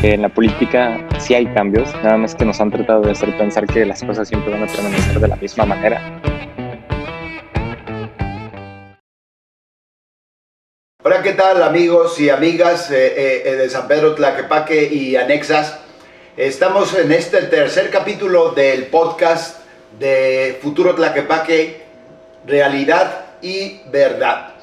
En la política sí hay cambios, nada más que nos han tratado de hacer pensar que las cosas siempre van a permanecer de la misma manera. Hola, ¿qué tal amigos y amigas eh, eh, de San Pedro Tlaquepaque y anexas? Estamos en este tercer capítulo del podcast de Futuro Tlaquepaque, Realidad y Verdad.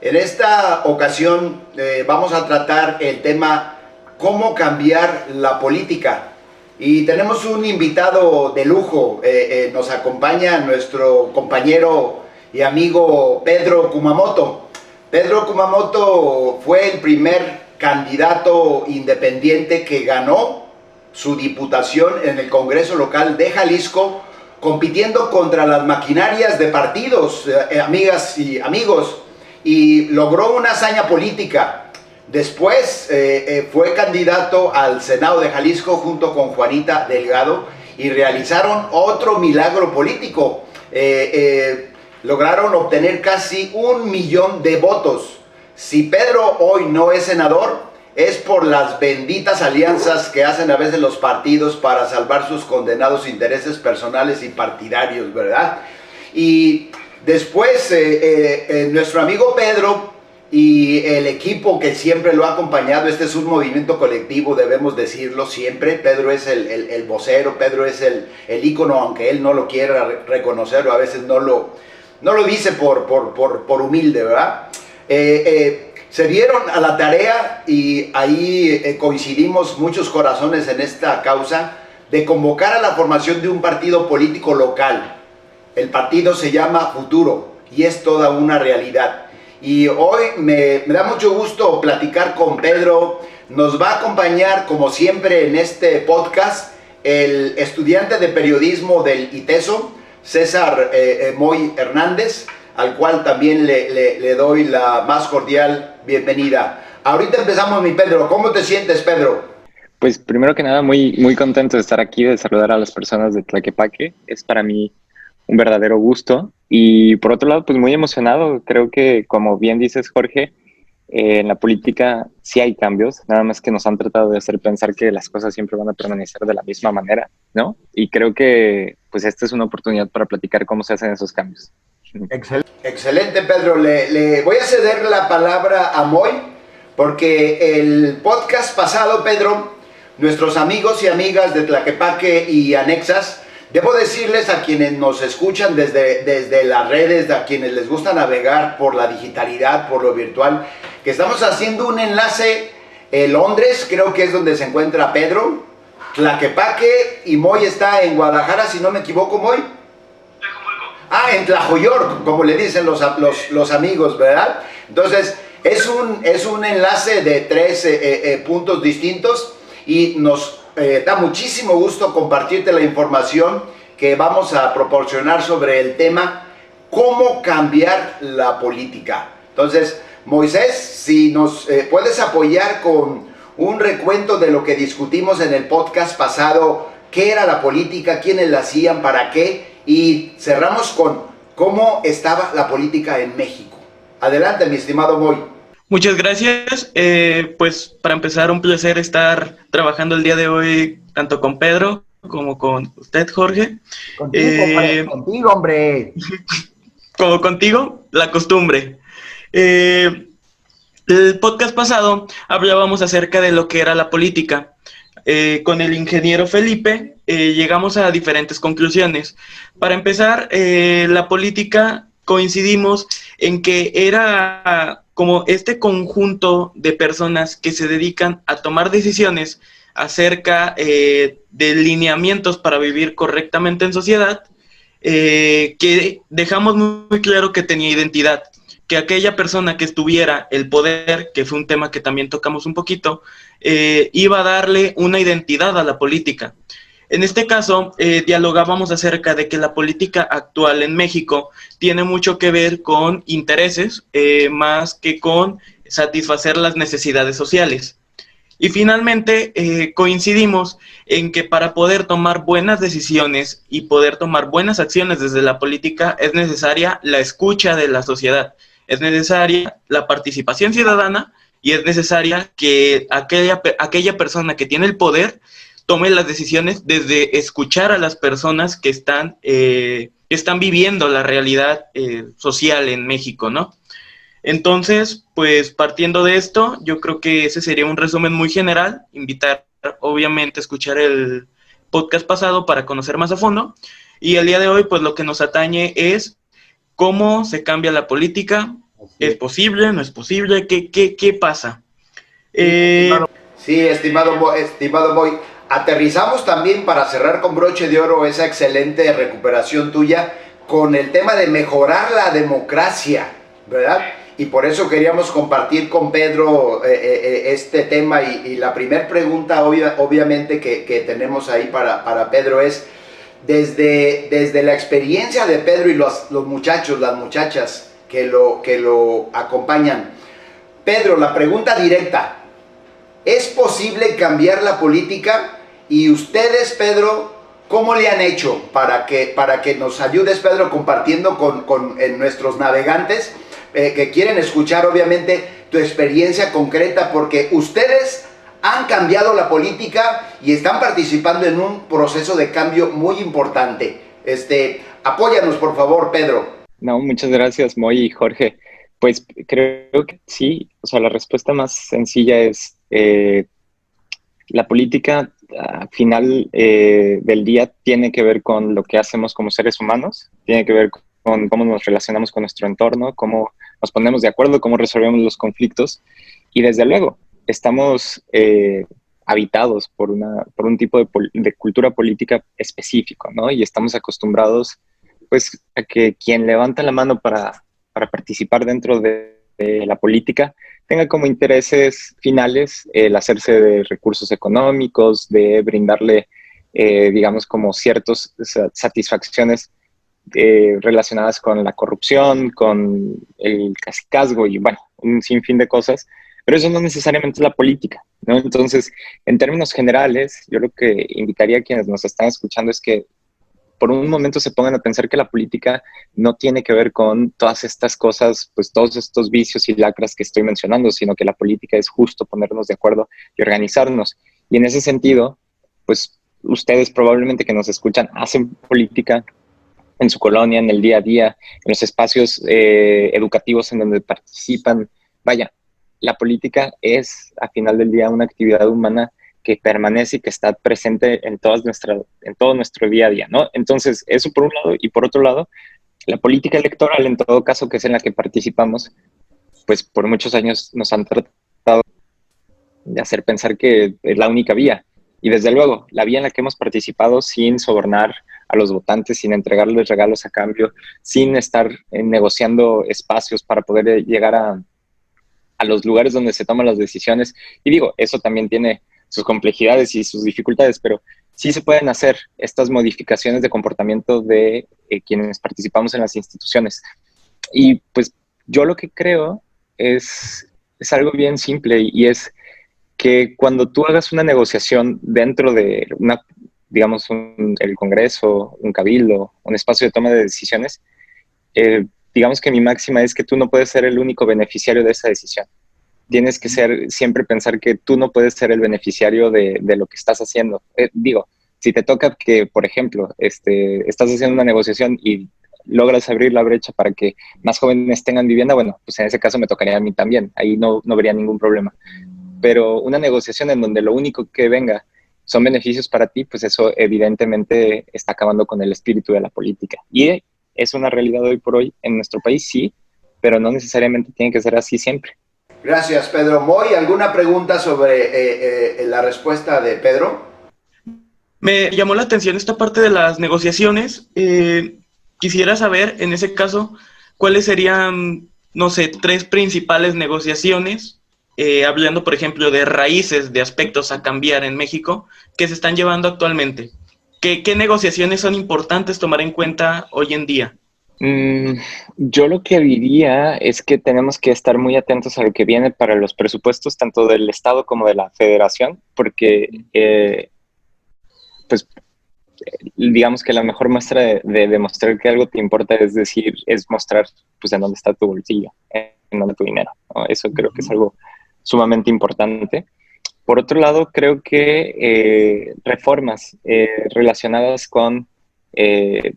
En esta ocasión eh, vamos a tratar el tema cómo cambiar la política. Y tenemos un invitado de lujo, eh, eh, nos acompaña nuestro compañero y amigo Pedro Kumamoto. Pedro Kumamoto fue el primer candidato independiente que ganó su diputación en el Congreso local de Jalisco, compitiendo contra las maquinarias de partidos, eh, amigas y amigos, y logró una hazaña política Después eh, eh, fue candidato al Senado de Jalisco junto con Juanita Delgado y realizaron otro milagro político. Eh, lograron obtener casi un millón de votos. Si Pedro hoy no es senador, es por las benditas alianzas que hacen a veces los partidos para salvar sus condenados intereses personales y partidarios, ¿verdad? Y después nuestro amigo Pedro y el equipo que siempre lo ha acompañado, este es un movimiento colectivo, debemos decirlo siempre. Pedro es el, el, vocero, Pedro es el, el ícono, aunque él no lo quiera reconocer o a veces no lo, no lo dice por, por, por, por humilde, ¿verdad? Eh, eh, se dieron a la tarea y ahí eh, coincidimos muchos corazones en esta causa de convocar a la formación de un partido político local. El partido se llama Futuro y es toda una realidad. Y hoy me, da mucho gusto platicar con Pedro. Nos va a acompañar, como siempre, en este podcast el estudiante de periodismo del ITESO, César eh, eh, Moy Hernández, al cual también le, doy la más cordial bienvenida. Ahorita empezamos, mi Pedro. ¿Cómo te sientes, Pedro? Pues primero que nada, muy, muy contento de estar aquí, de saludar a las personas de Tlaquepaque. Es para mí un verdadero gusto. Y por otro lado, pues muy emocionado. Creo que, como bien dices, Jorge, eh, en la política sí hay cambios, nada más que nos han tratado de hacer pensar que las cosas siempre van a permanecer de la misma manera, ¿no? Y creo que, pues, esta es una oportunidad para platicar cómo se hacen esos cambios. Excelente, Pedro. Le, le voy a ceder la palabra a Moy, porque el podcast pasado, Pedro, nuestros amigos y amigas de Tlaquepaque y Anexas, Debo decirles a quienes nos escuchan desde, desde las redes, a quienes les gusta navegar por la digitalidad, por lo virtual, que estamos haciendo un enlace en Londres, creo que es donde se encuentra Pedro, Tlaquepaque y Moy está en Guadalajara, si no me equivoco, Moy. Ah, en Tlajoyork, como le dicen los, los, amigos, ¿verdad? Entonces, es un, es un enlace de tres eh, eh, eh, puntos distintos y nos eh, da muchísimo gusto compartirte la información que vamos a proporcionar sobre el tema cómo cambiar la política. Entonces, Moisés, si nos eh, puedes apoyar con un recuento de lo que discutimos en el podcast pasado, qué era la política, quiénes la hacían, para qué, y cerramos con cómo estaba la política en México. Adelante, mi estimado Moy. Muchas gracias. Eh, pues para empezar, un placer estar trabajando el día de hoy tanto con Pedro como con usted, Jorge. Contigo, eh, contigo hombre. como contigo, la costumbre. Eh, el podcast pasado hablábamos acerca de lo que era la política. con el ingeniero Felipe llegamos a diferentes conclusiones. Para empezar, la política coincidimos en que era como este conjunto de personas que se dedican a tomar decisiones acerca eh, de lineamientos para vivir correctamente en sociedad, eh, que dejamos muy claro que tenía identidad, que aquella persona que estuviera el poder, que fue un tema que también tocamos un poquito, eh, iba a darle una identidad a la política. En este caso, eh, dialogábamos acerca de que la política actual en México tiene mucho que ver con intereses eh, más que con satisfacer las necesidades sociales. Y finalmente eh, coincidimos en que para poder tomar buenas decisiones y poder tomar buenas acciones desde la política es necesaria la escucha de la sociedad, es necesaria la participación ciudadana y es necesaria que aquella, aquella persona que tiene el poder tome las decisiones desde escuchar a las personas que están, eh, están viviendo la realidad eh, social en México, ¿no? Entonces, pues partiendo de esto, yo creo que ese sería un resumen muy general, invitar obviamente a escuchar el podcast pasado para conocer más a fondo, y el día de hoy, pues lo que nos atañe es cómo se cambia la política, ¿es posible, no es posible? ¿Qué, qué, qué pasa? Eh, sí, estimado, estimado Boy, Aterrizamos también para cerrar con broche de oro esa excelente recuperación tuya con el tema de mejorar la democracia, ¿verdad? Y por eso queríamos compartir con Pedro eh, eh, eh, este tema y, la primera pregunta obviamente que, tenemos ahí para, para, Pedro es, desde, desde la experiencia de Pedro y los, los muchachos, las muchachas que lo, que lo acompañan, Pedro, la pregunta directa, ¿es posible cambiar la política? Y ustedes, Pedro, ¿cómo le han hecho para que, para que nos ayudes, Pedro, compartiendo con, con nuestros navegantes eh, que quieren escuchar, obviamente, tu experiencia concreta? Porque ustedes han cambiado la política y están participando en un proceso de cambio muy importante. Este, apóyanos, por favor, Pedro. No, muchas gracias, Moy y Jorge. Pues creo que sí, o sea, la respuesta más sencilla es eh, la política al final eh, del día tiene que ver con lo que hacemos como seres humanos, tiene que ver con cómo nos relacionamos con nuestro entorno, cómo nos ponemos de acuerdo, cómo resolvemos los conflictos. Y desde luego, estamos eh, habitados por, una, por un tipo de, cultura política específico, ¿no? Y estamos acostumbrados, pues, a que quien levanta la mano para, para participar dentro de la política tenga como intereses finales el hacerse de recursos económicos, de brindarle, eh, digamos, como ciertas satisfacciones eh, relacionadas con la corrupción, con el casicazgo y, bueno, un sinfín de cosas, pero eso no necesariamente es la política, ¿no? Entonces, en términos generales, yo lo que invitaría a quienes nos están escuchando es que por un momento se pongan a pensar que la política no tiene que ver con todas estas cosas, pues todos estos vicios y lacras que estoy mencionando, sino que la política es justo ponernos de acuerdo y organizarnos. Y en ese sentido, pues ustedes probablemente que nos escuchan hacen política en su colonia, en el día a día, en los espacios eh, educativos en donde participan. Vaya, la política es, a final del día, una actividad humana que permanece y que está presente en, todas nuestra, en todo nuestro día a día, ¿no? Entonces, eso por un lado, y por otro lado, la política electoral, en todo caso, que es en la que participamos, pues por muchos años nos han tratado de hacer pensar que es la única vía. Y desde luego, la vía en la que hemos participado sin sobornar a los votantes, sin entregarles regalos a cambio, sin estar eh, negociando espacios para poder llegar a, a los lugares donde se toman las decisiones. Y digo, eso también tiene sus complejidades y sus dificultades, pero sí se pueden hacer estas modificaciones de comportamiento de eh, quienes participamos en las instituciones. Y pues yo lo que creo es, es algo bien simple y, es que cuando tú hagas una negociación dentro de una, digamos, el Congreso, un cabildo, un espacio de toma de decisiones, eh, digamos que mi máxima es que tú no puedes ser el único beneficiario de esa decisión tienes que ser, siempre pensar que tú no puedes ser el beneficiario de, lo que estás haciendo. Eh, digo, si te toca que, por ejemplo, este, estás haciendo una negociación y logras abrir la brecha para que más jóvenes tengan vivienda, bueno, pues en ese caso me tocaría a mí también, ahí no, no habría ningún problema. Pero una negociación en donde lo único que venga son beneficios para ti, pues eso evidentemente está acabando con el espíritu de la política. Y es una realidad hoy por hoy en nuestro país, sí, pero no necesariamente tiene que ser así siempre. Gracias, Pedro. Moy, ¿alguna pregunta sobre eh, eh, la respuesta de Pedro? Me llamó la atención esta parte de las negociaciones. Eh, quisiera saber, en ese caso, cuáles serían, no sé, tres principales negociaciones, hablando, por ejemplo, de raíces de aspectos a cambiar en México, que se están llevando actualmente. ¿Qué, qué negociaciones son importantes tomar en cuenta hoy en día? Mm, yo lo que diría es que tenemos que estar muy atentos a lo que viene para los presupuestos tanto del Estado como de la Federación, porque eh, pues digamos que la mejor muestra de, demostrar que algo te importa es decir, es mostrar pues en dónde está tu bolsillo, en dónde tu dinero. Eso creo que es algo sumamente importante. Por otro lado, creo que eh, reformas eh, relacionadas con, eh,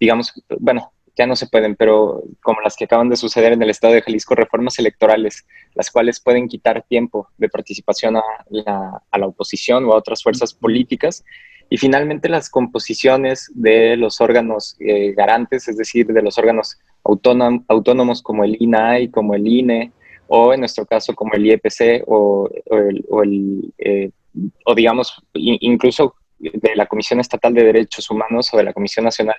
digamos, bueno, ya no se pueden, pero como las que acaban de suceder en el estado de Jalisco, reformas electorales, las cuales pueden quitar tiempo de participación a la, a la oposición o a otras fuerzas políticas. Y finalmente las composiciones de los órganos garantes, es decir, de los órganos autónomos como el INAI, como el INE, o en nuestro caso como el IEPC o, el, eh, o, digamos incluso de la Comisión Estatal de Derechos Humanos o de la Comisión Nacional,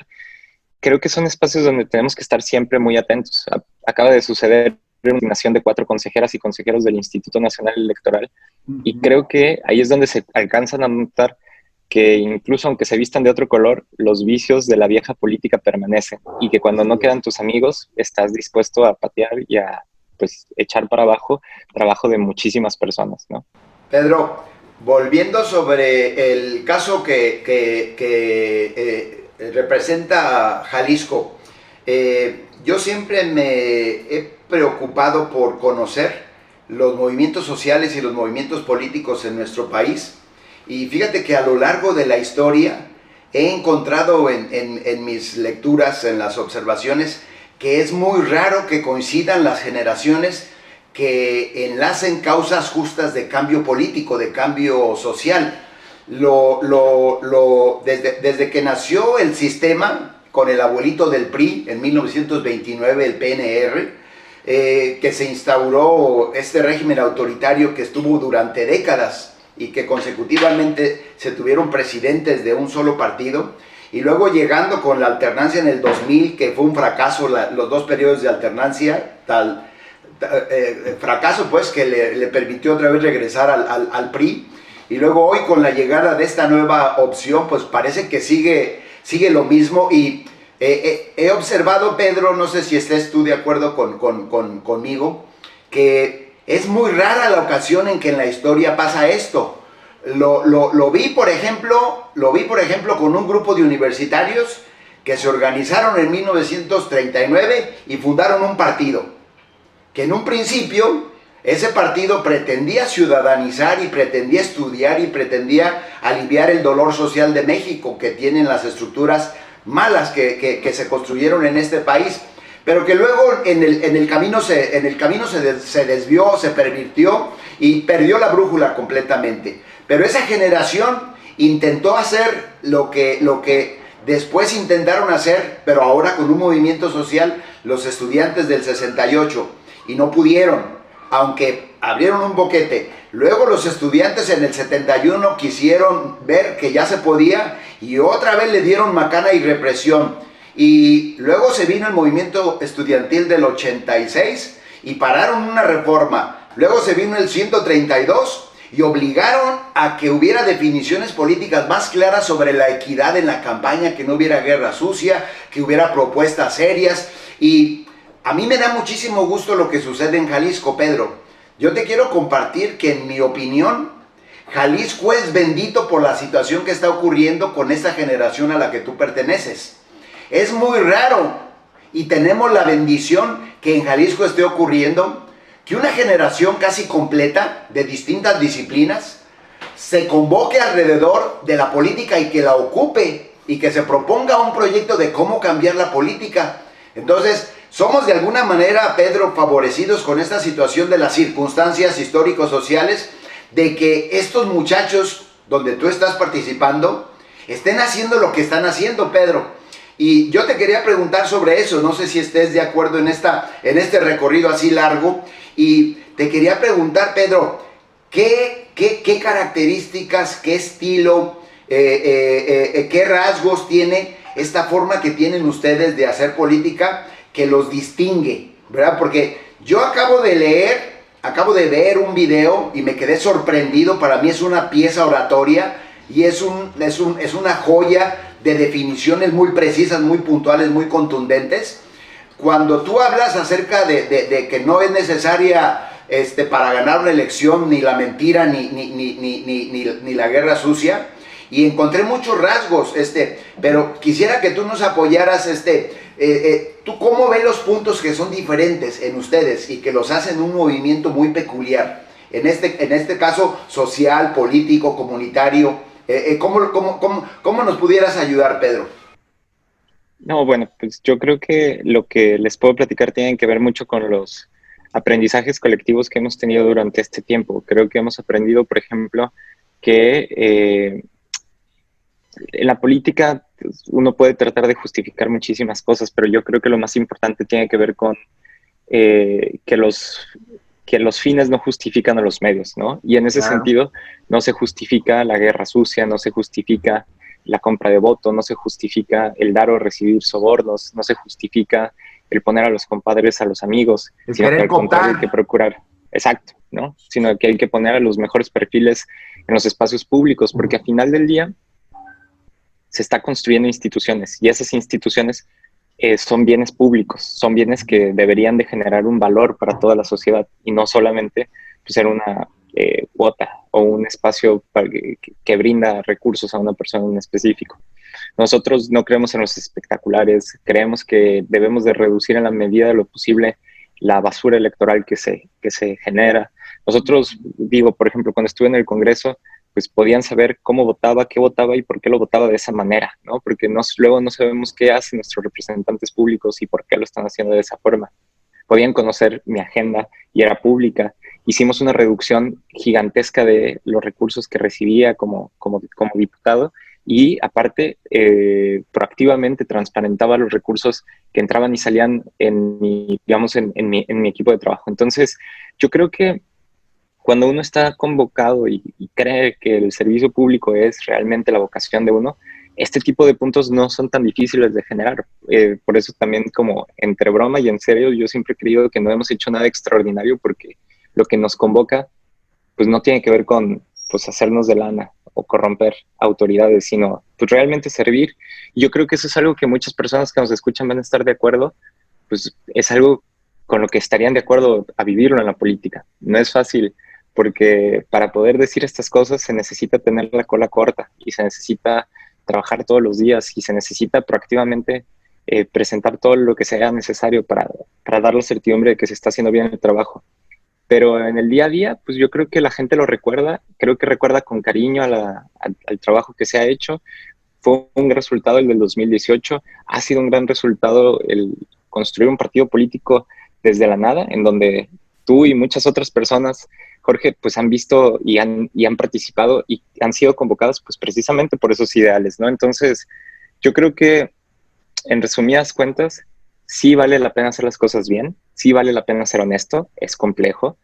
creo que son espacios donde tenemos que estar siempre muy atentos. Acaba de suceder una nominación de cuatro consejeras y consejeros del Instituto Nacional Electoral y creo que ahí es donde se alcanzan a notar que incluso aunque se vistan de otro color, los vicios de la vieja política permanecen y que cuando no quedan tus amigos, estás dispuesto a patear y a, pues echar para abajo trabajo de muchísimas personas, ¿no? Pedro, volviendo sobre el caso que, que, eh, representa Jalisco, eh, yo siempre me he preocupado por conocer los movimientos sociales y los movimientos políticos en nuestro país. Y fíjate que a lo largo de la historia he encontrado en, en, en mis lecturas, en las observaciones, que es muy raro que coincidan las generaciones que enlacen causas justas de cambio político, de cambio social. Lo, lo, desde, desde, que nació el sistema, con el abuelito del PRI en 1929, el PNR, eh, que se instauró este régimen autoritario que estuvo durante décadas y que consecutivamente se tuvieron presidentes de un solo partido, y luego llegando con la alternancia en el 2000, que fue un fracaso, los dos periodos de alternancia, tal, eh, eh, fracaso pues que le, permitió otra vez regresar al, al, PRI. Y luego hoy con la llegada de esta nueva opción, pues parece que sigue, sigue lo mismo. Y eh, he observado, Pedro, no sé si estés tú de acuerdo con, con, con, conmigo, que es muy rara la ocasión en que en la historia pasa esto. Lo, lo, vi, por ejemplo, lo vi, por ejemplo, con un grupo de universitarios que se organizaron en 1939 y fundaron un partido. Que en un principio ese partido pretendía ciudadanizar y pretendía estudiar y pretendía aliviar el dolor social de México que tienen las estructuras malas que, se construyeron en este país, pero que luego en el, en el camino, se, en el camino se, se desvió, se pervirtió y perdió la brújula completamente. Pero esa generación intentó hacer lo que, lo que después intentaron hacer, pero ahora con un movimiento social, los estudiantes del 68, y no pudieron, aunque abrieron un boquete. Luego los estudiantes en el 71 quisieron ver que ya se podía y otra vez le dieron macana y represión. Y luego se vino el movimiento estudiantil del 86 y pararon una reforma. Luego se vino el 132 y obligaron a que hubiera definiciones políticas más claras sobre la equidad en la campaña, que no hubiera guerra sucia, que hubiera propuestas serias. Y a mí me da muchísimo gusto lo que sucede en Jalisco, Pedro. Yo te quiero compartir que en mi opinión, Jalisco es bendito por la situación que está ocurriendo con esta generación a la que tú perteneces. Es muy raro y tenemos la bendición que en Jalisco esté ocurriendo que una generación casi completa de distintas disciplinas se convoque alrededor de la política y que la ocupe y que se proponga un proyecto de cómo cambiar la política. Entonces, somos de alguna manera, Pedro, favorecidos con esta situación de las circunstancias históricos sociales, de que estos muchachos donde tú estás participando estén haciendo lo que están haciendo, Pedro. Y yo te quería preguntar sobre eso, no sé si estés de acuerdo en, esta, en este recorrido así largo, y te quería preguntar, Pedro, ¿qué, qué, características, qué estilo, eh, eh, eh, qué rasgos tiene esta forma que tienen ustedes de hacer política que los distingue? ¿Verdad? Porque yo acabo de leer, acabo de ver un video y me quedé sorprendido, para mí es una pieza oratoria y es, un, es, un, es una joya de definiciones muy precisas, muy puntuales, muy contundentes cuando tú hablas acerca de, que no es necesaria este, para ganar una elección ni la mentira ni, ni, ni, la guerra sucia, y encontré muchos rasgos, este, pero quisiera que tú nos apoyaras, este, eh, eh, ¿tú cómo ves los puntos que son diferentes en ustedes y que los hacen un movimiento muy peculiar? en este, en este caso social, político, comunitario. Eh, eh, ¿cómo, cómo, cómo, cómo nos pudieras ayudar, Pedro? No, bueno, pues yo creo que lo que les puedo platicar tiene que ver mucho con los aprendizajes colectivos que hemos tenido durante este tiempo. Creo que hemos aprendido, por ejemplo, que eh, en la política pues, uno puede tratar de justificar muchísimas cosas, pero yo creo que lo más importante tiene que ver con eh, que, los, que los fines no justifican a los medios, ¿no? Y en ese sentido no se justifica la guerra sucia, no se justifica la compra de voto, no se justifica el dar o recibir sobornos, no se justifica el poner a los compadres a los amigos, sino que al contrario hay que procurar, exacto, ¿no? Sino que hay que poner a los mejores perfiles en los espacios públicos, porque al final del día se está construyendo instituciones y esas instituciones eh, son bienes públicos, son bienes que deberían de generar un valor para toda la sociedad y no solamente pues, ser una eh, cuota o un espacio que, que, brinda recursos a una persona en específico. Nosotros no creemos en los espectaculares, creemos que debemos de reducir en la medida de lo posible la basura electoral que se, que se genera. Nosotros, digo, por ejemplo, cuando estuve en el Congreso, pues podían saber cómo votaba, qué votaba y por qué lo votaba de esa manera, ¿no? Porque luego no sabemos qué hacen nuestros representantes públicos y por qué lo están haciendo de esa forma. Podían conocer mi agenda y era pública. Hicimos una reducción gigantesca de los recursos que recibía como, como, diputado y aparte eh, proactivamente transparentaba los recursos que entraban y salían en mi, digamos, en, en, mi, equipo de trabajo. Entonces, yo creo que cuando uno está convocado y, cree que el servicio público es realmente la vocación de uno, este tipo de puntos no son tan difíciles de generar. Eh, por eso también como entre broma y en serio, yo siempre he creído que no hemos hecho nada extraordinario porque lo que nos convoca pues no tiene que ver con pues hacernos de lana o corromper autoridades, sino pues realmente servir. Y yo creo que eso es algo que muchas personas que nos escuchan van a estar de acuerdo, pues es algo con lo que estarían de acuerdo a vivirlo en la política. No es fácil porque para poder decir estas cosas se necesita tener la cola corta y se necesita trabajar todos los días y se necesita proactivamente eh, presentar todo lo que sea necesario para, para dar la certidumbre de que se está haciendo bien el trabajo. Pero en el día a día, pues yo creo que la gente lo recuerda, creo que recuerda con cariño al trabajo que se ha hecho. Fue un gran resultado el del 2018, ha sido un gran resultado el construir un partido político desde la nada, en donde tú y muchas otras personas, Jorge, pues han visto y han, y han participado y han sido convocados pues precisamente por esos ideales, ¿no? Entonces, yo creo que en resumidas cuentas, sí vale la pena hacer las cosas bien, sí vale la pena ser honesto, es complejo,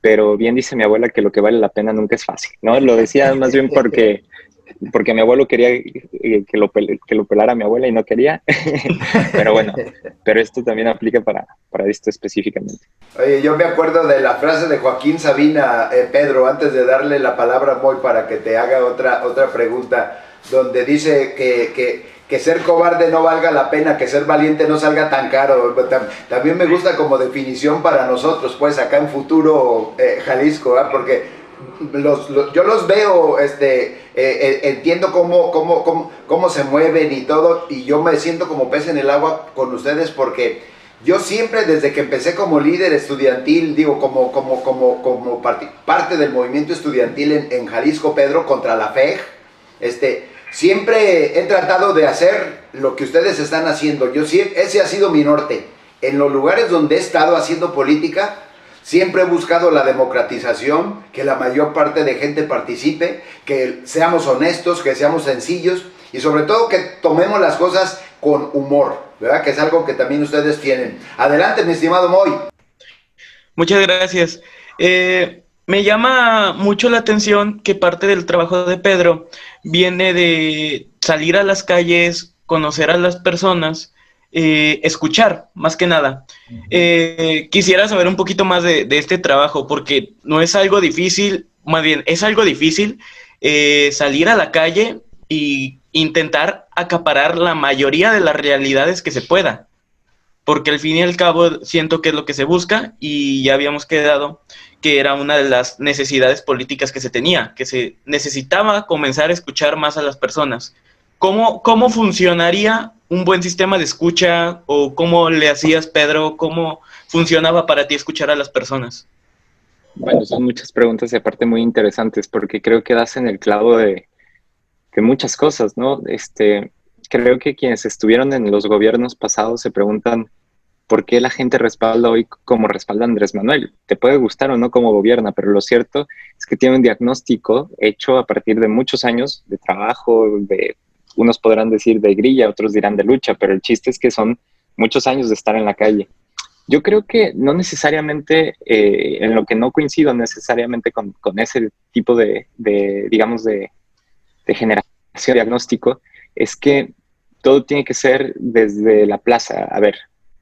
pero bien dice mi abuela que lo que vale la pena nunca es fácil, ¿no? Lo decía más bien porque, porque mi abuelo quería eh, que lo, que lo pelara mi abuela y no quería, pero bueno, pero esto también aplica para, para esto específicamente. Oye, yo me acuerdo de la frase de Joaquín Sabina, eh, Pedro, antes de darle la palabra a Moy para que te haga otra, otra pregunta, donde dice que, que que ser cobarde no valga la pena, que ser valiente no salga tan caro. También me gusta como definición para nosotros, pues acá en futuro eh, Jalisco, porque los, yo los veo, este, eh, eh, entiendo cómo, cómo, cómo, cómo se mueven y todo, y yo me siento como pez en el agua con ustedes porque yo siempre desde que empecé como líder estudiantil, digo, como, como, como, como parte, del movimiento estudiantil en, en Jalisco, Pedro, contra la FEG, este, Siempre he tratado de hacer lo que ustedes están haciendo. Yo ese ha sido mi norte. En los lugares donde he estado haciendo política, siempre he buscado la democratización, que la mayor parte de gente participe, que seamos honestos, que seamos sencillos y sobre todo que tomemos las cosas con humor, ¿verdad? Que es algo que también ustedes tienen. Adelante, mi estimado Moy. Muchas gracias. Eh, me llama mucho la atención que parte del trabajo de Pedro viene de salir a las calles, conocer a las personas, eh, escuchar, más que nada. Eh, quisiera saber un poquito más de, este trabajo, porque no es algo difícil, más bien, es algo difícil eh, salir a la calle e intentar acaparar la mayoría de las realidades que se pueda, porque al fin y al cabo siento que es lo que se busca y ya habíamos quedado que era una de las necesidades políticas que se tenía, que se necesitaba comenzar a escuchar más a las personas. ¿Cómo, cómo funcionaría un buen sistema de escucha o cómo le hacías, Pedro? ¿Cómo funcionaba para ti escuchar a las personas? Bueno, son muchas preguntas y aparte muy interesantes porque creo que das en el clavo de, de muchas cosas, ¿no? Este, creo que quienes estuvieron en los gobiernos pasados se preguntan por qué la gente respalda hoy como respalda Andrés Manuel. Te puede gustar o no como gobierna, pero lo cierto es que tiene un diagnóstico hecho a partir de muchos años de trabajo, de unos podrán decir de grilla, otros dirán de lucha, pero el chiste es que son muchos años de estar en la calle. Yo creo que no necesariamente, eh, en lo que no coincido necesariamente con, ese tipo de, digamos, de, de generación diagnóstico, es que todo tiene que ser desde la plaza. A ver,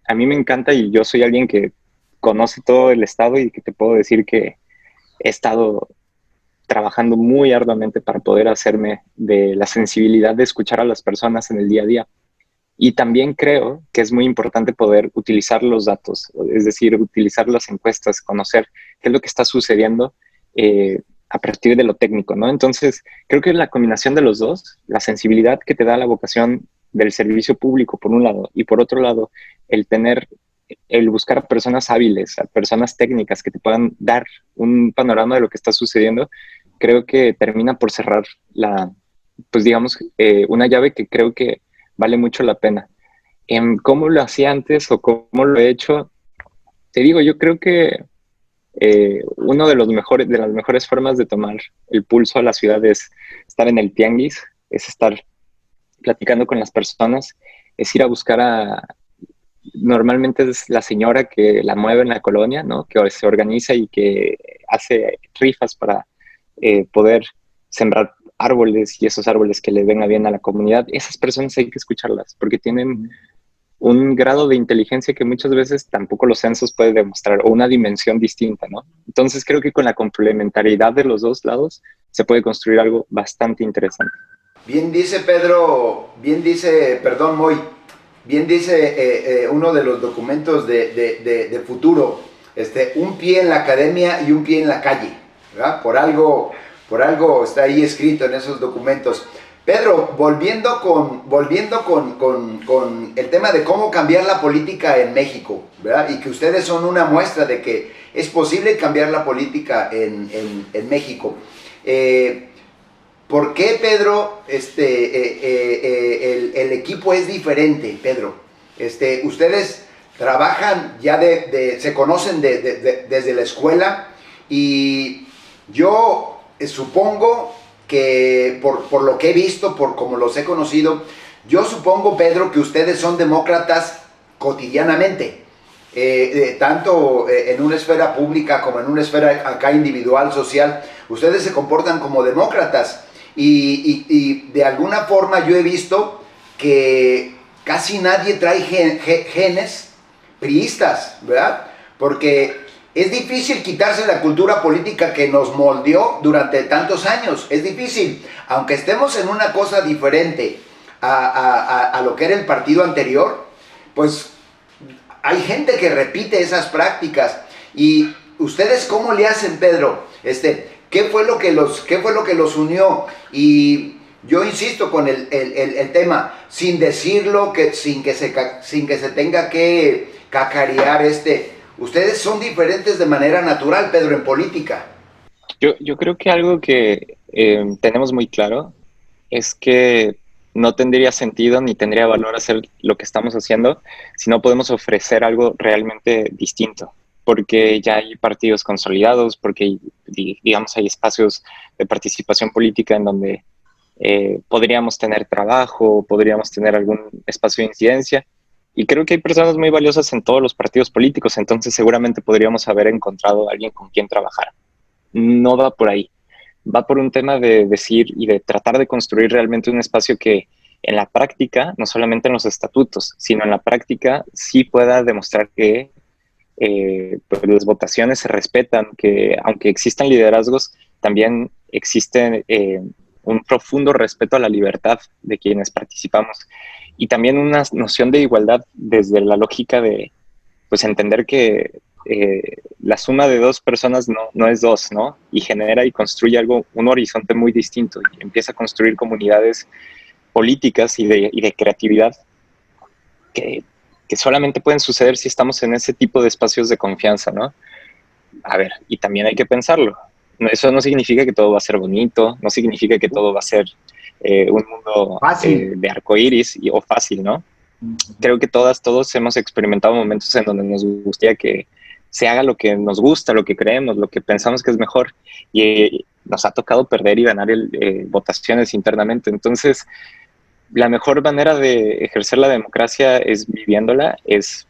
a mí me encanta y yo soy alguien que conoce todo el estado y que te puedo decir que he estado trabajando muy arduamente para poder hacerme de la sensibilidad de escuchar a las personas en el día a día. Y también creo que es muy importante poder utilizar los datos, es decir, utilizar las encuestas, conocer qué es lo que está sucediendo eh, a partir de lo técnico, ¿no? Entonces, creo que la combinación de los dos, la sensibilidad que te da la vocación del servicio público, por un lado, y por otro lado, el tener, el buscar a personas hábiles, a personas técnicas que te puedan dar un panorama de lo que está sucediendo, creo que termina por cerrar la, pues digamos, eh, una llave que creo que vale mucho la pena. En cómo lo hacía antes o cómo lo he hecho, te digo, yo creo que eh, uno de los mejores, de las mejores formas de tomar el pulso a la ciudad es estar en el tianguis, es estar platicando con las personas, es ir a buscar a, normalmente es la señora que la mueve en la colonia, ¿no? Que se organiza y que hace rifas para eh, poder sembrar árboles y esos árboles que le venga bien a la comunidad. Esas personas hay que escucharlas porque tienen un grado de inteligencia que muchas veces tampoco los censos pueden demostrar o una dimensión distinta, ¿no? Entonces creo que con la complementariedad de los dos lados se puede construir algo bastante interesante. Bien dice Pedro, bien dice, perdón, Moy, bien dice eh, eh, uno de los documentos de, futuro, este, un pie en la academia y un pie en la calle, ¿verdad? Por algo, por algo está ahí escrito en esos documentos. Pedro, volviendo con, volviendo con, el tema de cómo cambiar la política en México, ¿verdad? Y que ustedes son una muestra de que es posible cambiar la política en, México. Eh, ¿Por qué, Pedro, este, eh, eh, eh, el, equipo es diferente, Pedro? Este, ustedes trabajan ya de, se conocen desde la escuela y yo supongo que por, lo que he visto, por como los he conocido, yo supongo, Pedro, que ustedes son demócratas cotidianamente. tanto en una esfera pública como en una esfera acá individual, social, ustedes se comportan como demócratas. Y, de alguna forma yo he visto que casi nadie trae genes priistas, ¿verdad? Porque es difícil quitarse la cultura política que nos moldeó durante tantos años. Es difícil, aunque estemos en una cosa diferente a, lo que era el partido anterior, pues hay gente que repite esas prácticas. ¿Y ustedes cómo le hacen, Pedro? Este, ¿Qué fue lo que los, qué fue lo que los unió? Y yo insisto con el, tema, sin decirlo, que, sin, que se, sin que se tenga que cacarear este. Ustedes son diferentes de manera natural, Pedro, en política. Yo, creo que algo que eh, tenemos muy claro es que no tendría sentido ni tendría valor hacer lo que estamos haciendo si no podemos ofrecer algo realmente distinto porque ya hay partidos consolidados, porque digamos hay espacios de participación política en donde eh, podríamos tener trabajo, podríamos tener algún espacio de incidencia. Y creo que hay personas muy valiosas en todos los partidos políticos, entonces seguramente podríamos haber encontrado a alguien con quien trabajar. No va por ahí, va por un tema de decir y de tratar de construir realmente un espacio que en la práctica, no solamente en los estatutos, sino en la práctica sí pueda demostrar que eh, pues las votaciones se respetan, que aunque existan liderazgos, también existe eh, un profundo respeto a la libertad de quienes participamos y también una noción de igualdad desde la lógica de pues entender que eh, la suma de dos personas no, no, es dos, ¿no? Y genera y construye algo, un horizonte muy distinto y empieza a construir comunidades políticas y de, y de creatividad que que solamente pueden suceder si estamos en ese tipo de espacios de confianza, ¿no? a ver, y también hay que pensarlo. Eso no significa que todo va a ser bonito, no significa que todo va a ser eh, un mundo eh, de arco iris o fácil, ¿no? Creo que todas, todos hemos experimentado momentos en donde nos gustaría que se haga lo que nos gusta, lo que creemos, lo que pensamos que es mejor. Y nos ha tocado perder y ganar el, votaciones internamente. Entonces, la mejor manera de ejercer la democracia es viviéndola, es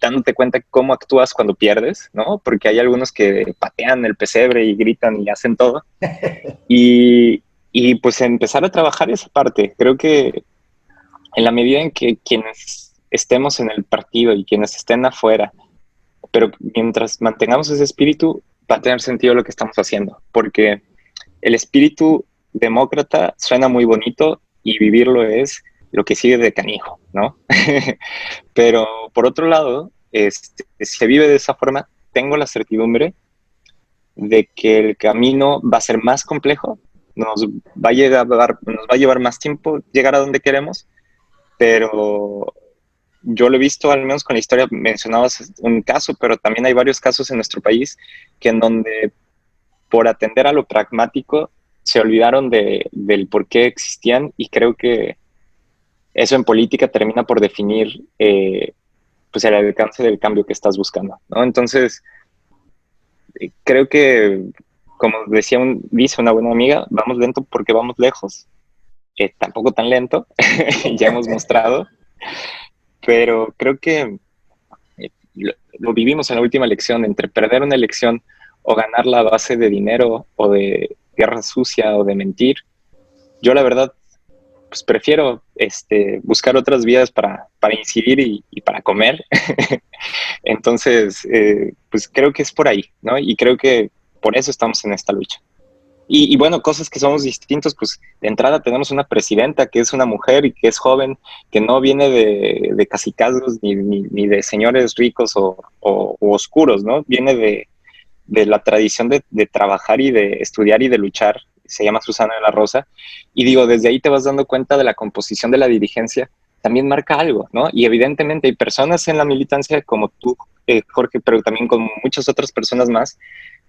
dándote cuenta cómo actúas cuando pierdes, ¿no? Porque hay algunos que patean el pesebre y gritan y hacen todo. y, y pues empezar a trabajar esa parte. Creo que en la medida en que quienes estemos en el partido y quienes estén afuera, pero mientras mantengamos ese espíritu, va a tener sentido lo que estamos haciendo, porque el espíritu demócrata suena muy bonito y vivirlo es lo que sigue de canijo, ¿no? pero por otro lado, este, se vive de esa forma, tengo la certidumbre de que el camino va a ser más complejo, nos va a, llegar, nos va a llevar más tiempo llegar a donde queremos, pero yo lo he visto, al menos con la historia, mencionabas un caso, pero también hay varios casos en nuestro país que en donde por atender a lo pragmático se olvidaron de, del por qué existían y creo que eso en política termina por definir eh, pues el alcance del cambio que estás buscando, ¿no? Entonces, eh, creo que, como decía un, dice una buena amiga, vamos lento porque vamos lejos, eh, tampoco tan lento, ya hemos mostrado, pero creo que eh, lo, vivimos en la última elección, entre perder una elección o ganar la base de dinero o de guerra sucia o de mentir. Yo la verdad, pues prefiero este, buscar otras vías para, para incidir y, para comer. Entonces, eh, pues creo que es por ahí, ¿no? Y creo que por eso estamos en esta lucha. Y, bueno, cosas que somos distintos, pues de entrada tenemos una presidenta que es una mujer y que es joven, que no viene de, de casicazgos ni, ni, de señores ricos o, oscuros, ¿no? Viene de, de la tradición de, trabajar y de estudiar y de luchar. Se llama Susana de la Rosa. Y digo, desde ahí te vas dando cuenta de la composición de la dirigencia, también marca algo, ¿no? Y evidentemente hay personas en la militancia como tú, eh, Jorge, pero también como muchas otras personas más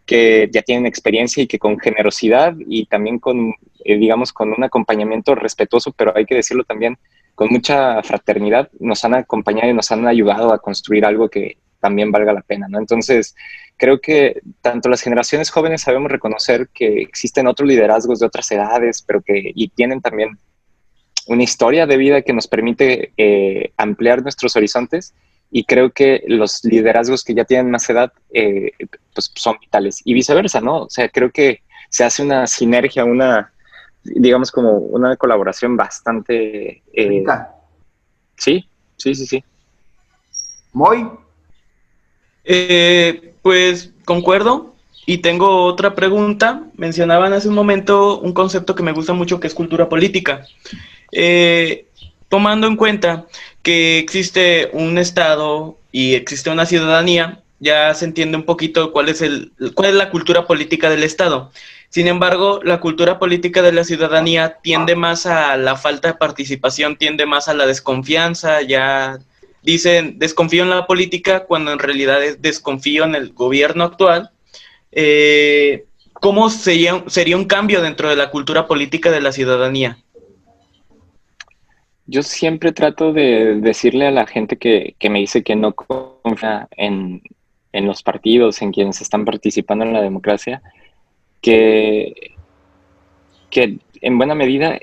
que ya tienen experiencia y que con generosidad y también con, eh, digamos, con un acompañamiento respetuoso, pero hay que decirlo también, con mucha fraternidad, nos han acompañado y nos han ayudado a construir algo que también valga la pena, ¿no? Entonces, creo que tanto las generaciones jóvenes sabemos reconocer que existen otros liderazgos de otras edades, pero que y tienen también una historia de vida que nos permite eh, ampliar nuestros horizontes y creo que los liderazgos que ya tienen más edad eh, pues son vitales y viceversa, ¿no? O sea, creo que se hace una sinergia, una, digamos como una colaboración bastante... Eh, sí, sí, sí, sí. Muy. Eh, pues concuerdo y tengo otra pregunta. Mencionaban hace un momento un concepto que me gusta mucho que es cultura política. Eh, tomando en cuenta que existe un Estado y existe una ciudadanía, ya se entiende un poquito cuál es, el, cuál es la cultura política del Estado. Sin embargo, la cultura política de la ciudadanía tiende más a la falta de participación, tiende más a la desconfianza, ya dicen desconfío en la política cuando en realidad es desconfío en el gobierno actual. Eh, ¿Cómo sería, sería un cambio dentro de la cultura política de la ciudadanía? Yo siempre trato de decirle a la gente que, me dice que no confía en, los partidos, en quienes están participando en la democracia, que, que en buena medida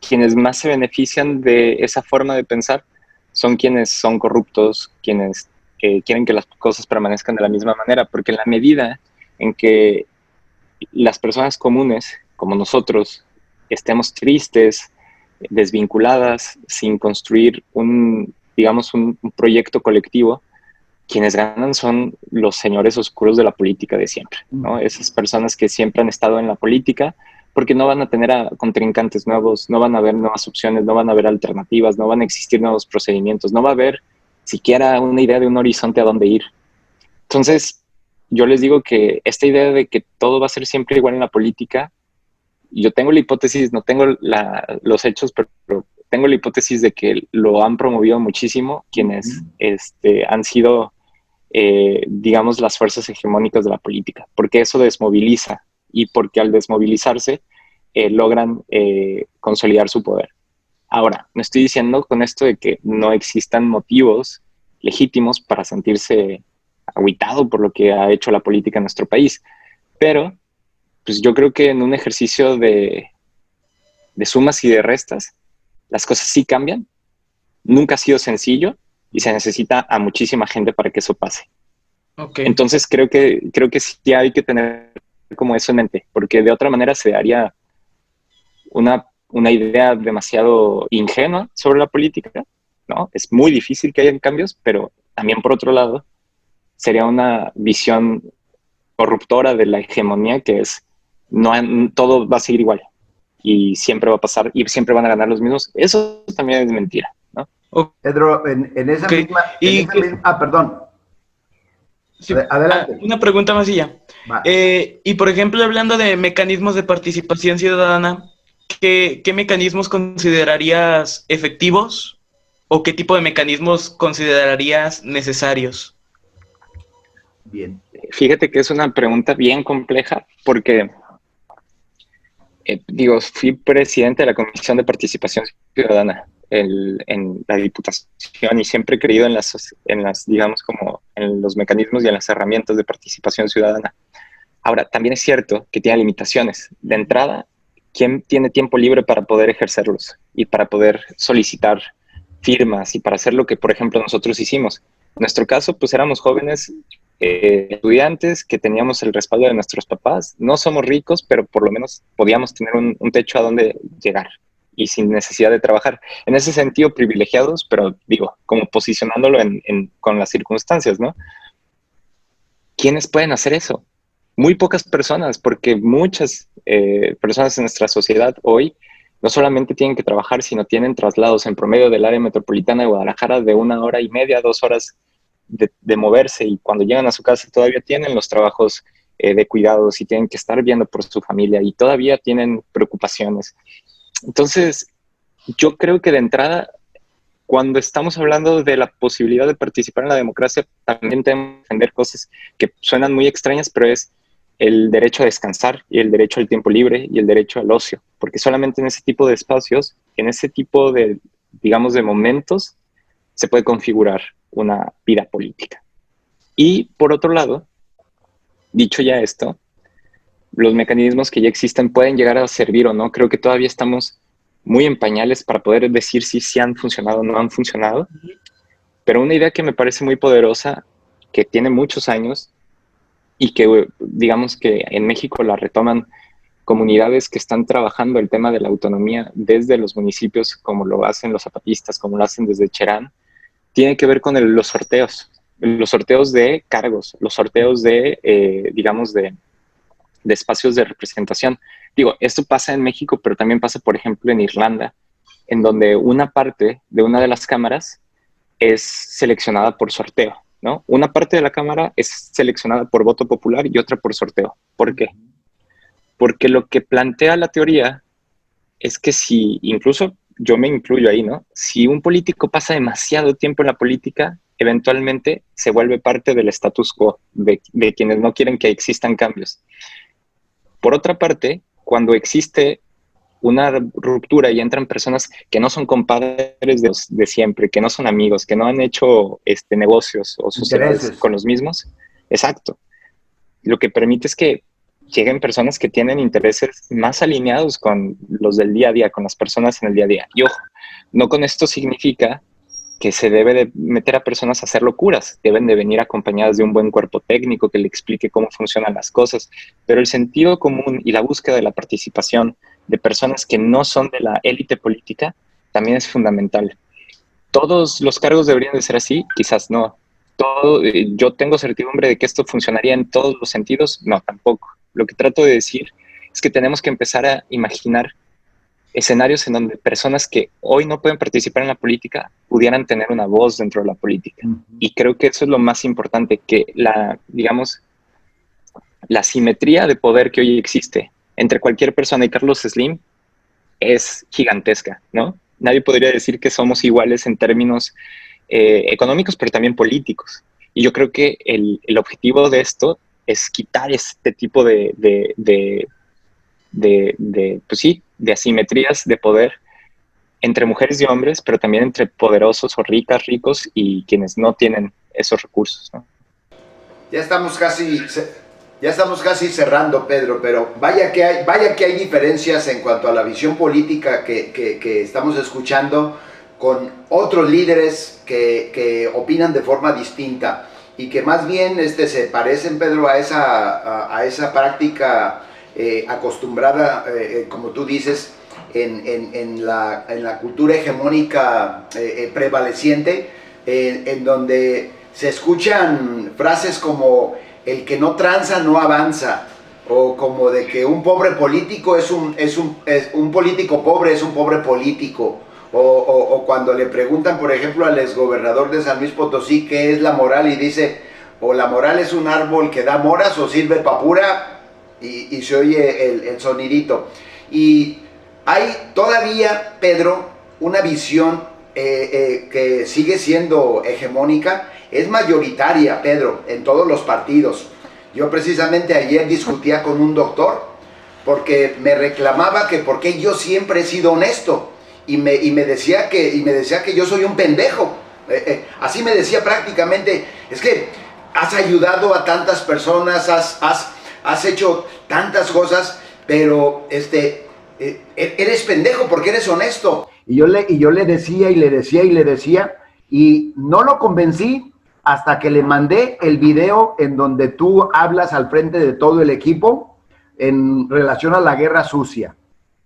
quienes más se benefician de esa forma de pensar son quienes son corruptos, quienes quieren que las cosas permanezcan de la misma manera, porque en la medida en que las personas comunes, como nosotros, estemos tristes, desvinculadas, sin construir un, digamos, un, proyecto colectivo, quienes ganan son los señores oscuros de la política de siempre, ¿no? Esas personas que siempre han estado en la política porque no van a tener a contrincantes nuevos, no van a haber nuevas opciones, no van a haber alternativas, no van a existir nuevos procedimientos, no va a haber siquiera una idea de un horizonte a dónde ir. Entonces, yo les digo que esta idea de que todo va a ser siempre igual en la política yo tengo la hipótesis, no tengo los hechos, pero, tengo la hipótesis de que lo han promovido muchísimo quienes este, han sido eh, digamos, las fuerzas hegemónicas de la política, porque eso desmoviliza y porque al desmovilizarse eh, logran eh, consolidar su poder. Ahora, no estoy diciendo con esto de que no existan motivos legítimos para sentirse aguitado por lo que ha hecho la política en nuestro país, pero pues yo creo que en un ejercicio de, de sumas y de restas, las cosas sí cambian. Nunca ha sido sencillo y se necesita a muchísima gente para que eso pase. Entonces creo que, creo que sí hay que tener como eso en mente, porque de otra manera se haría una, una idea demasiado ingenua sobre la política, ¿no? Es muy difícil que hayan cambios, pero también por otro lado sería una visión corruptora de la hegemonía que es no todo va a seguir igual y siempre va a pasar y siempre van a ganar los mismos. Eso también es mentira, ¿no? Pedro, en, esa, misma, Ah, perdón. Adelante. Ah, una pregunta más y ya. Eh, y por ejemplo, hablando de mecanismos de participación ciudadana, ¿qué, ¿qué, mecanismos considerarías efectivos o qué tipo de mecanismos considerarías necesarios? Bien. Fíjate que es una pregunta bien compleja porque eh, digo, fui presidente de la Comisión de Participación Ciudadana en la Diputación y siempre he creído en las, en digamos, como en los mecanismos y en las herramientas de participación ciudadana. Ahora, también es cierto que tiene limitaciones. De entrada, ¿quién tiene tiempo libre para poder ejercerlos y para poder solicitar firmas y para hacer lo que, por ejemplo, nosotros hicimos? En nuestro caso, pues éramos jóvenes eh, estudiantes que teníamos el respaldo de nuestros papás. No somos ricos, pero por lo menos podíamos tener un, techo a donde llegar y sin necesidad de trabajar. En ese sentido, privilegiados, pero digo, como posicionándolo con las circunstancias, ¿no? ¿Quiénes pueden hacer eso? Muy pocas personas, porque muchas eh, personas en nuestra sociedad hoy no solamente tienen que trabajar, sino tienen traslados en promedio del área metropolitana de Guadalajara de una hora y media, dos horas de, moverse y cuando llegan a su casa todavía tienen los trabajos eh, de cuidados y tienen que estar viendo por su familia y todavía tienen preocupaciones. Entonces, yo creo que de entrada, cuando estamos hablando de la posibilidad de participar en la democracia, también tenemos que entender cosas que suenan muy extrañas, pero es el derecho a descansar y el derecho al tiempo libre y el derecho al ocio, porque solamente en ese tipo de espacios, en ese tipo de, digamos, de momentos, se puede configurar una vida política. Y por otro lado, dicho ya esto, los mecanismos que ya existen pueden llegar a servir o no. Creo que todavía estamos muy en pañales para poder decir si, si han funcionado o no han funcionado. Pero una idea que me parece muy poderosa, que tiene muchos años y que digamos que en México la retoman comunidades que están trabajando el tema de la autonomía desde los municipios, como lo hacen los zapatistas, como lo hacen desde Cherán, tiene que ver con los sorteos, los sorteos de cargos, los sorteos de, eh, digamos, de, de, espacios de representación. Digo, esto pasa en México, pero también pasa, por ejemplo, en Irlanda, en donde una parte de una de las cámaras es seleccionada por sorteo, ¿no? Una parte de la cámara es seleccionada por voto popular y otra por sorteo. ¿Por qué? Porque lo que plantea la teoría es que si incluso yo me incluyo ahí, ¿no? Si un político pasa demasiado tiempo en la política, eventualmente se vuelve parte del status quo, de, quienes no quieren que existan cambios. Por otra parte, cuando existe una ruptura y entran personas que no son compadres de, siempre, que no son amigos, que no han hecho este, negocios o sociedades con los mismos, exacto. Lo que permite es que lleguen personas que tienen intereses más alineados con los del día a día, con las personas en el día a día. Y ojo, no con esto significa que se debe de meter a personas a hacer locuras, deben de venir acompañadas de un buen cuerpo técnico que le explique cómo funcionan las cosas, pero el sentido común y la búsqueda de la participación de personas que no son de la élite política también es fundamental. ¿Todos los cargos deberían de ser así? Quizás no. Todo, eh, ¿Yo tengo certidumbre de que esto funcionaría en todos los sentidos? No, tampoco. Lo que trato de decir es que tenemos que empezar a imaginar escenarios en donde personas que hoy no pueden participar en la política pudieran tener una voz dentro de la política. Y creo que eso es lo más importante, que la, digamos, la simetría de poder que hoy existe entre cualquier persona y Carlos Slim es gigantesca, ¿no? Nadie podría decir que somos iguales en términos eh, económicos, pero también políticos. Y yo creo que el, el objetivo de esto es quitar este tipo de, de, de, de, pues sí, de asimetrías de poder entre mujeres y hombres, pero también entre poderosos o ricas, ricos y quienes no tienen esos recursos. Ya estamos casi, ya estamos casi cerrando, Pedro, pero vaya que hay, vaya que hay diferencias en cuanto a la visión política que, que, estamos escuchando con otros líderes que, que, opinan de forma distinta y que más bien este, se parecen, Pedro, a esa, a, esa práctica eh, acostumbrada, eh, eh, como tú dices, en, la, cultura hegemónica prevaleciente, en donde se escuchan frases como el que no tranza no avanza, o como de que un pobre político es un, es un, es un político pobre es un pobre político, o, o, cuando le preguntan, por ejemplo, al exgobernador de San Luis Potosí qué es la moral y dice, o la moral es un árbol que da moras o sirve para pura, y, se oye el, el sonidito. Y hay todavía, Pedro, una visión eh, eh, que sigue siendo hegemónica es mayoritaria, Pedro, en todos los partidos. Yo precisamente ayer discutía con un doctor porque me reclamaba que porque yo siempre he sido honesto y me, y me, decía, que, y me decía que yo soy un pendejo. Eh, así me decía prácticamente, es que has ayudado a tantas personas, has, has, has hecho tantas cosas, pero este, eh, e-, eres pendejo porque eres honesto. Y yo, le, y yo le decía y le decía y le decía, y no lo convencí hasta que le mandé el video en donde tú hablas al frente de todo el equipo en relación a la guerra sucia,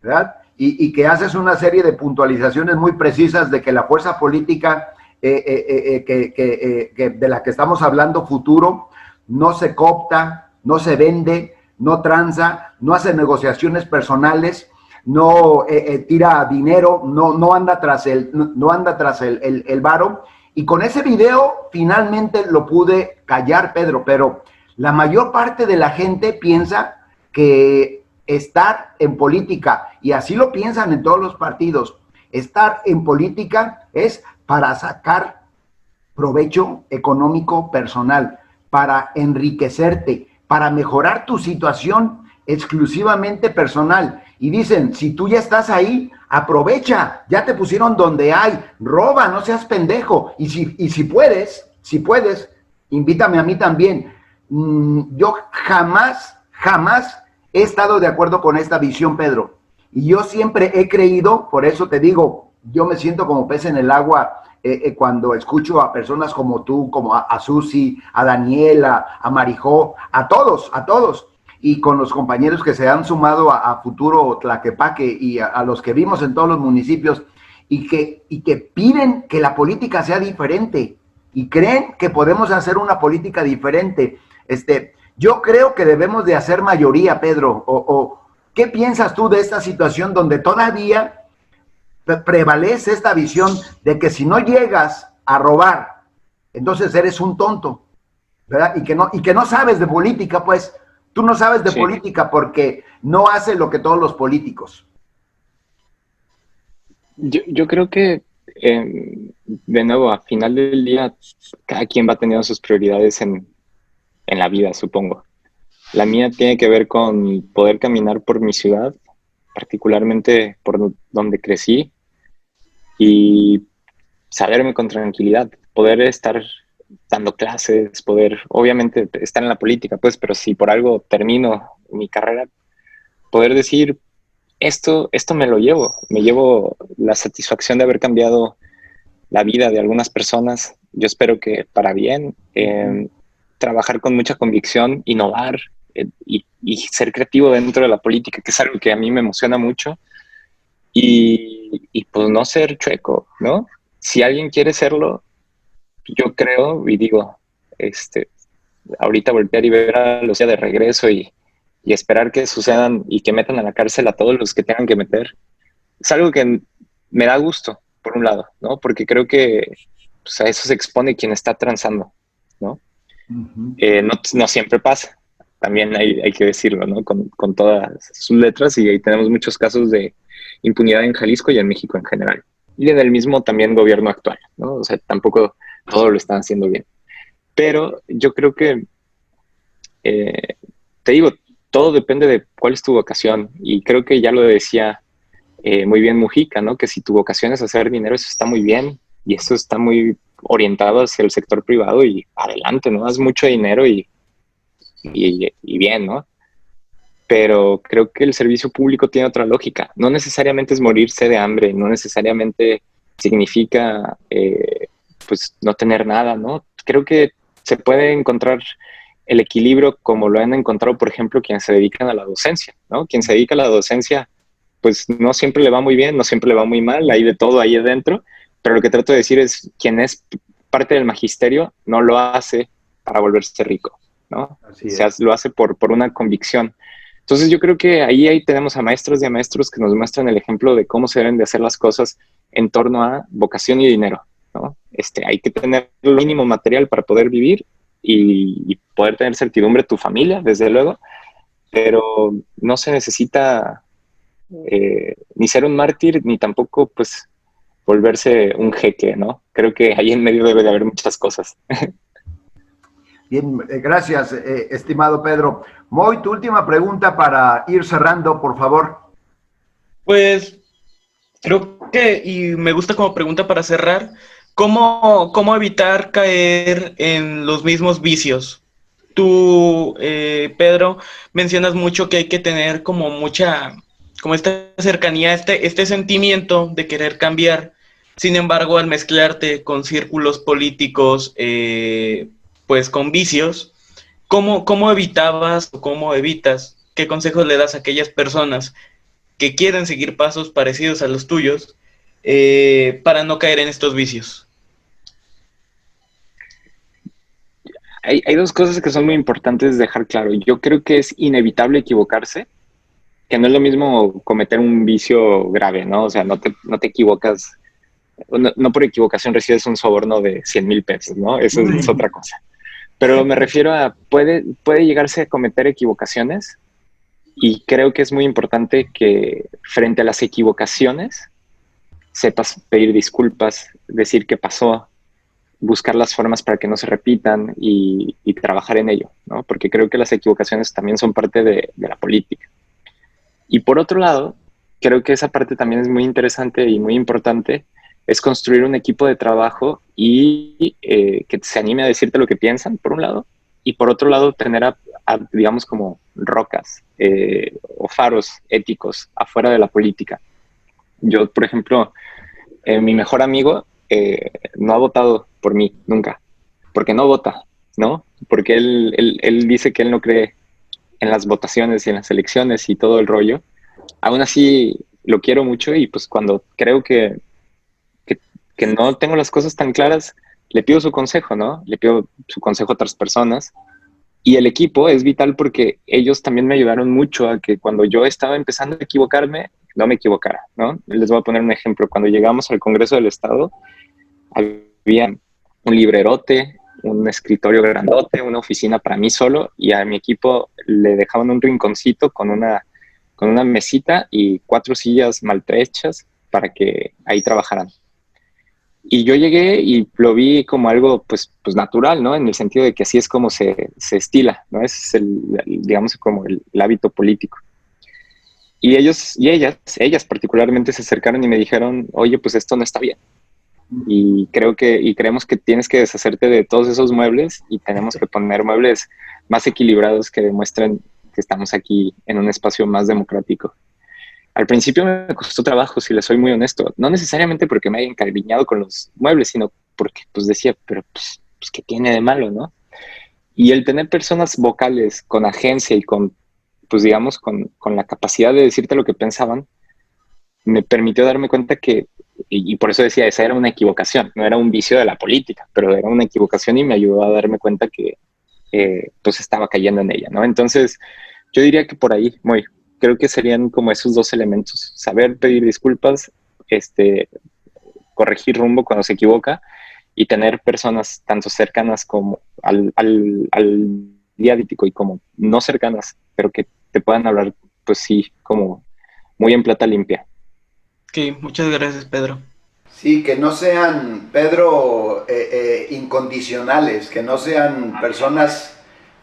¿verdad? Y, que haces una serie de puntualizaciones muy precisas de que la fuerza política eh, eh, eh, que, de la que estamos hablando futuro no se copta, no se vende, no tranza, no hace negociaciones personales, no tira dinero, no, no anda tras el, no, anda tras el, el, el varo. Y con ese video finalmente lo pude callar, Pedro, pero la mayor parte de la gente piensa que estar en política, y así lo piensan en todos los partidos, estar en política es para sacar provecho económico personal, para enriquecerte, para mejorar tu situación exclusivamente personal. Y dicen, si tú ya estás ahí, aprovecha, ya te pusieron donde hay, roba, no seas pendejo. Y si, y si puedes, si puedes, invítame a mí también. Mm, yo jamás, jamás he estado de acuerdo con esta visión, Pedro. Y yo siempre he creído, por eso te digo, yo me siento como pez en el agua eh, eh, cuando escucho a personas como tú, como a, a Susi, a Daniela, a Marijó, a todos, a todos y con los compañeros que se han sumado a, Futuro Tlaquepaque y a, los que vimos en todos los municipios y que, y que piden que la política sea diferente y creen que podemos hacer una política diferente. Este, yo creo que debemos de hacer mayoría, Pedro. O, o ¿Qué piensas tú de esta situación donde todavía prevalece esta visión de que si no llegas a robar, entonces eres un tonto, ¿verdad? Y que no, y que no sabes de política, pues Tú no sabes de política porque no hace lo que todos los políticos. Yo, creo que, em, de nuevo, a final del día, cada quien va teniendo sus prioridades en, en la vida, supongo. La mía tiene que ver con poder caminar por mi ciudad, particularmente por donde crecí, y saberme con tranquilidad, poder estar dando clases, poder, obviamente, estar en la política, pues, pero si por algo termino mi carrera, poder decir, esto, esto me lo llevo, me llevo la satisfacción de haber cambiado la vida de algunas personas, yo espero que para bien, em, trabajar con mucha convicción, innovar eh, y, ser creativo dentro de la política, que es algo que a mí me emociona mucho, y, y pues no ser chueco, ¿no? Si alguien quiere serlo, yo creo y digo, este, ahorita voltear y ver a los de regreso y, esperar que sucedan y que metan a la cárcel a todos los que tengan que meter, es algo que me da gusto, por un lado, ¿no? Porque creo que pues, a eso se expone quien está transando, ¿no? Eh, no, siempre pasa, también hay, hay que decirlo, ¿no? Con, con, todas sus letras y ahí tenemos muchos casos de impunidad en Jalisco y en México en general. Y en el mismo también gobierno actual, ¿no? O sea, tampoco todo lo están haciendo bien. Pero yo creo que, eh, te digo, todo depende de cuál es tu vocación. Y creo que ya lo decía eh, muy bien Mujica, ¿no? Que si tu vocación es hacer dinero, eso está muy bien. Y eso está muy orientado hacia el sector privado y adelante, ¿no? Haz mucho dinero y, y, y bien, ¿no? Pero creo que el servicio público tiene otra lógica. No necesariamente es morirse de hambre, no necesariamente significa eh, pues no tener nada, ¿no? Creo que se puede encontrar el equilibrio como lo han encontrado, por ejemplo, quienes se dedican a la docencia, ¿no? Quien se dedica a la docencia, pues no siempre le va muy bien, no siempre le va muy mal, hay de todo ahí adentro, pero lo que trato de decir es, quien es parte del magisterio no lo hace para volverse rico, ¿no? O sea, lo hace por, por una convicción. Entonces yo creo que ahí, ahí tenemos a maestros y a maestros que nos muestran el ejemplo de cómo se deben de hacer las cosas en torno a vocación y dinero. ¿no? Este, hay que tener el mínimo material para poder vivir y, poder tener certidumbre tu familia, desde luego, pero no se necesita eh, ni ser un mártir, ni tampoco pues volverse un jeque, ¿no? Creo que ahí en medio debe de haber muchas cosas. Bien, eh, gracias, eh, estimado Pedro. Moy, tu última pregunta para ir cerrando, por favor. Pues creo que, y me gusta como pregunta para cerrar, ¿cómo, cómo evitar caer en los mismos vicios? Tú, eh, Pedro, mencionas mucho que hay que tener como mucha, como esta cercanía, este, este sentimiento de querer cambiar. Sin embargo, al mezclarte con círculos políticos, eh, pues con vicios, ¿cómo, ¿cómo evitabas o cómo evitas? ¿Qué consejos le das a aquellas personas que quieren seguir pasos parecidos a los tuyos eh, para no caer en estos vicios? Hay, hay, dos cosas que son muy importantes dejar claro. Yo creo que es inevitable equivocarse, que no es lo mismo cometer un vicio grave, ¿no? O sea, no te, no te equivocas, no, no por equivocación recibes un soborno de 100 mil pesos, ¿no? Eso es otra cosa. Pero me refiero a, puede, puede llegarse a cometer equivocaciones y creo que es muy importante que frente a las equivocaciones sepas pedir disculpas, decir qué pasó, buscar las formas para que no se repitan y, trabajar en ello, ¿no? Porque creo que las equivocaciones también son parte de, de, la política. Y por otro lado, creo que esa parte también es muy interesante y muy importante es construir un equipo de trabajo y eh, que se anime a decirte lo que piensan, por un lado, y por otro lado, tener, a, digamos, como rocas eh, o faros éticos afuera de la política. Yo, por ejemplo, eh, mi mejor amigo no ha votado por mí nunca, porque no vota, ¿no? Porque él, él, él dice que él no cree en las votaciones y en las elecciones y todo el rollo. Aún así, lo quiero mucho y pues cuando creo que que no tengo las cosas tan claras, le pido su consejo, ¿no? Le pido su consejo a otras personas. Y el equipo es vital porque ellos también me ayudaron mucho a que cuando yo estaba empezando a equivocarme, no me equivocara, ¿no? Les voy a poner un ejemplo. Cuando llegamos al Congreso del Estado, había un librerote, un escritorio grandote, una oficina para mí solo y a mi equipo le dejaban un rinconcito con una, con una mesita y cuatro sillas maltrechas para que ahí trabajaran. Y yo llegué y lo vi como algo, pues, pues natural, ¿no? En el sentido de que así es como se, se estila, ¿no? Es el, digamos, como el, hábito político. Y ellos y ellas, ellas particularmente se acercaron y me dijeron, oye, pues esto no está bien. Y creo que, y creemos que tienes que deshacerte de todos esos muebles y tenemos que poner muebles más equilibrados que demuestren que estamos aquí en un espacio más democrático. Al principio me costó trabajo, si le soy muy honesto. No necesariamente porque me haya encariñado con los muebles, sino porque pues decía, pero pues, pues ¿qué tiene de malo, no? Y el tener personas vocales con agencia y con, pues digamos, con, con la capacidad de decirte lo que pensaban, me permitió darme cuenta que, y, por eso decía, esa era una equivocación, no era un vicio de la política, pero era una equivocación y me ayudó a darme cuenta que eh, pues estaba cayendo en ella, ¿no? Entonces, yo diría que por ahí, muy, creo que serían como esos dos elementos, saber pedir disculpas, este, corregir rumbo cuando se equivoca y tener personas tanto cercanas como al, al, al y como no cercanas, pero que te puedan hablar, pues sí, como muy en plata limpia. Ok, muchas gracias, Pedro. Sí, que no sean, Pedro, eh, eh, incondicionales, que no sean personas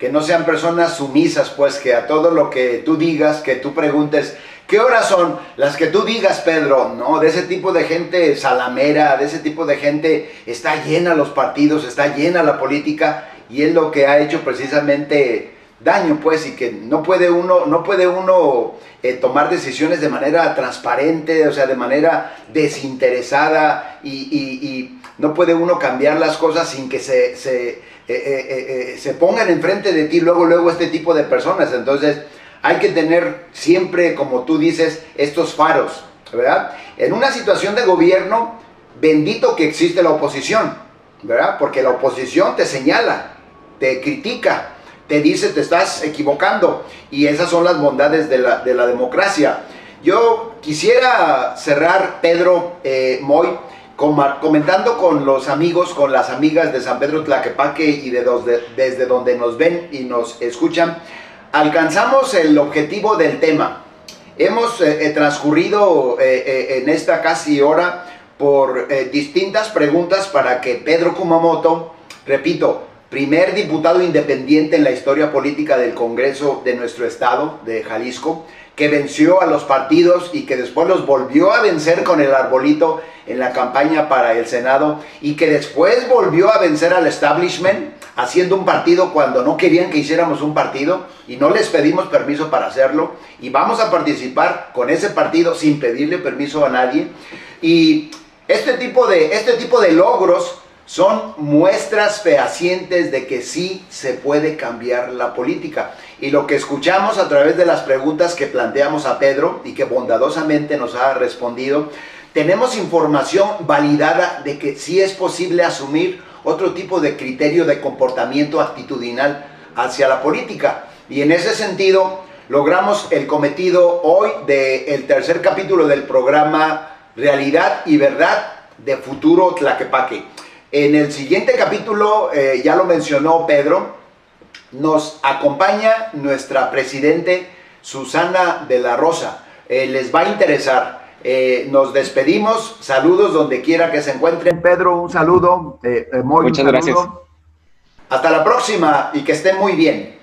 que no sean personas sumisas, pues que a todo lo que tú digas, que tú preguntes, ¿qué horas son las que tú digas, Pedro? No, de ese tipo de gente salamera, de ese tipo de gente está llena los partidos, está llena la política y es lo que ha hecho precisamente daño, pues, y que no puede uno, no puede uno eh, tomar decisiones de manera transparente, o sea, de manera desinteresada y, no puede uno cambiar las cosas sin que se eh, eh, eh, se pongan enfrente de ti luego, luego este tipo de personas. Entonces hay que tener siempre, como tú dices, estos faros, ¿verdad? En una situación de gobierno, bendito que existe la oposición, ¿verdad? Porque la oposición te señala, te critica, te dice te estás equivocando y esas son las bondades de la, de la democracia. Yo quisiera cerrar, Pedro Moy, comentando con los amigos, con las amigas de San Pedro Tlaquepaque y de desde donde nos ven y nos escuchan, alcanzamos el objetivo del tema. Hemos eh, eh, transcurrido eh, en esta casi hora por distintas preguntas para que Pedro Kumamoto, repito, primer diputado independiente en la historia política del Congreso de nuestro estado, de Jalisco, que venció a los partidos y que después los volvió a vencer con el arbolito en la campaña para el Senado y que después volvió a vencer al establishment haciendo un partido cuando no querían que hiciéramos un partido y no les pedimos permiso para hacerlo y vamos a participar con ese partido sin pedirle permiso a nadie. Y este tipo de, este tipo de logros son muestras fehacientes de que sí se puede cambiar la política. Y lo que escuchamos a través de las preguntas que planteamos a Pedro y que bondadosamente nos ha respondido, tenemos información validada de que sí es posible asumir otro tipo de criterio de comportamiento actitudinal hacia la política. Y en ese sentido, logramos el cometido hoy del tercer capítulo del programa Realidad y Verdad de Futuro Tlaquepaque. En el siguiente capítulo, eh, ya lo mencionó Pedro, nos acompaña nuestra presidente Susana de la Rosa. Eh, les va a interesar. Eh, nos despedimos. Saludos donde quiera que se encuentren. Pedro, un saludo. Muchas gracias. Hasta la próxima y que estén muy bien.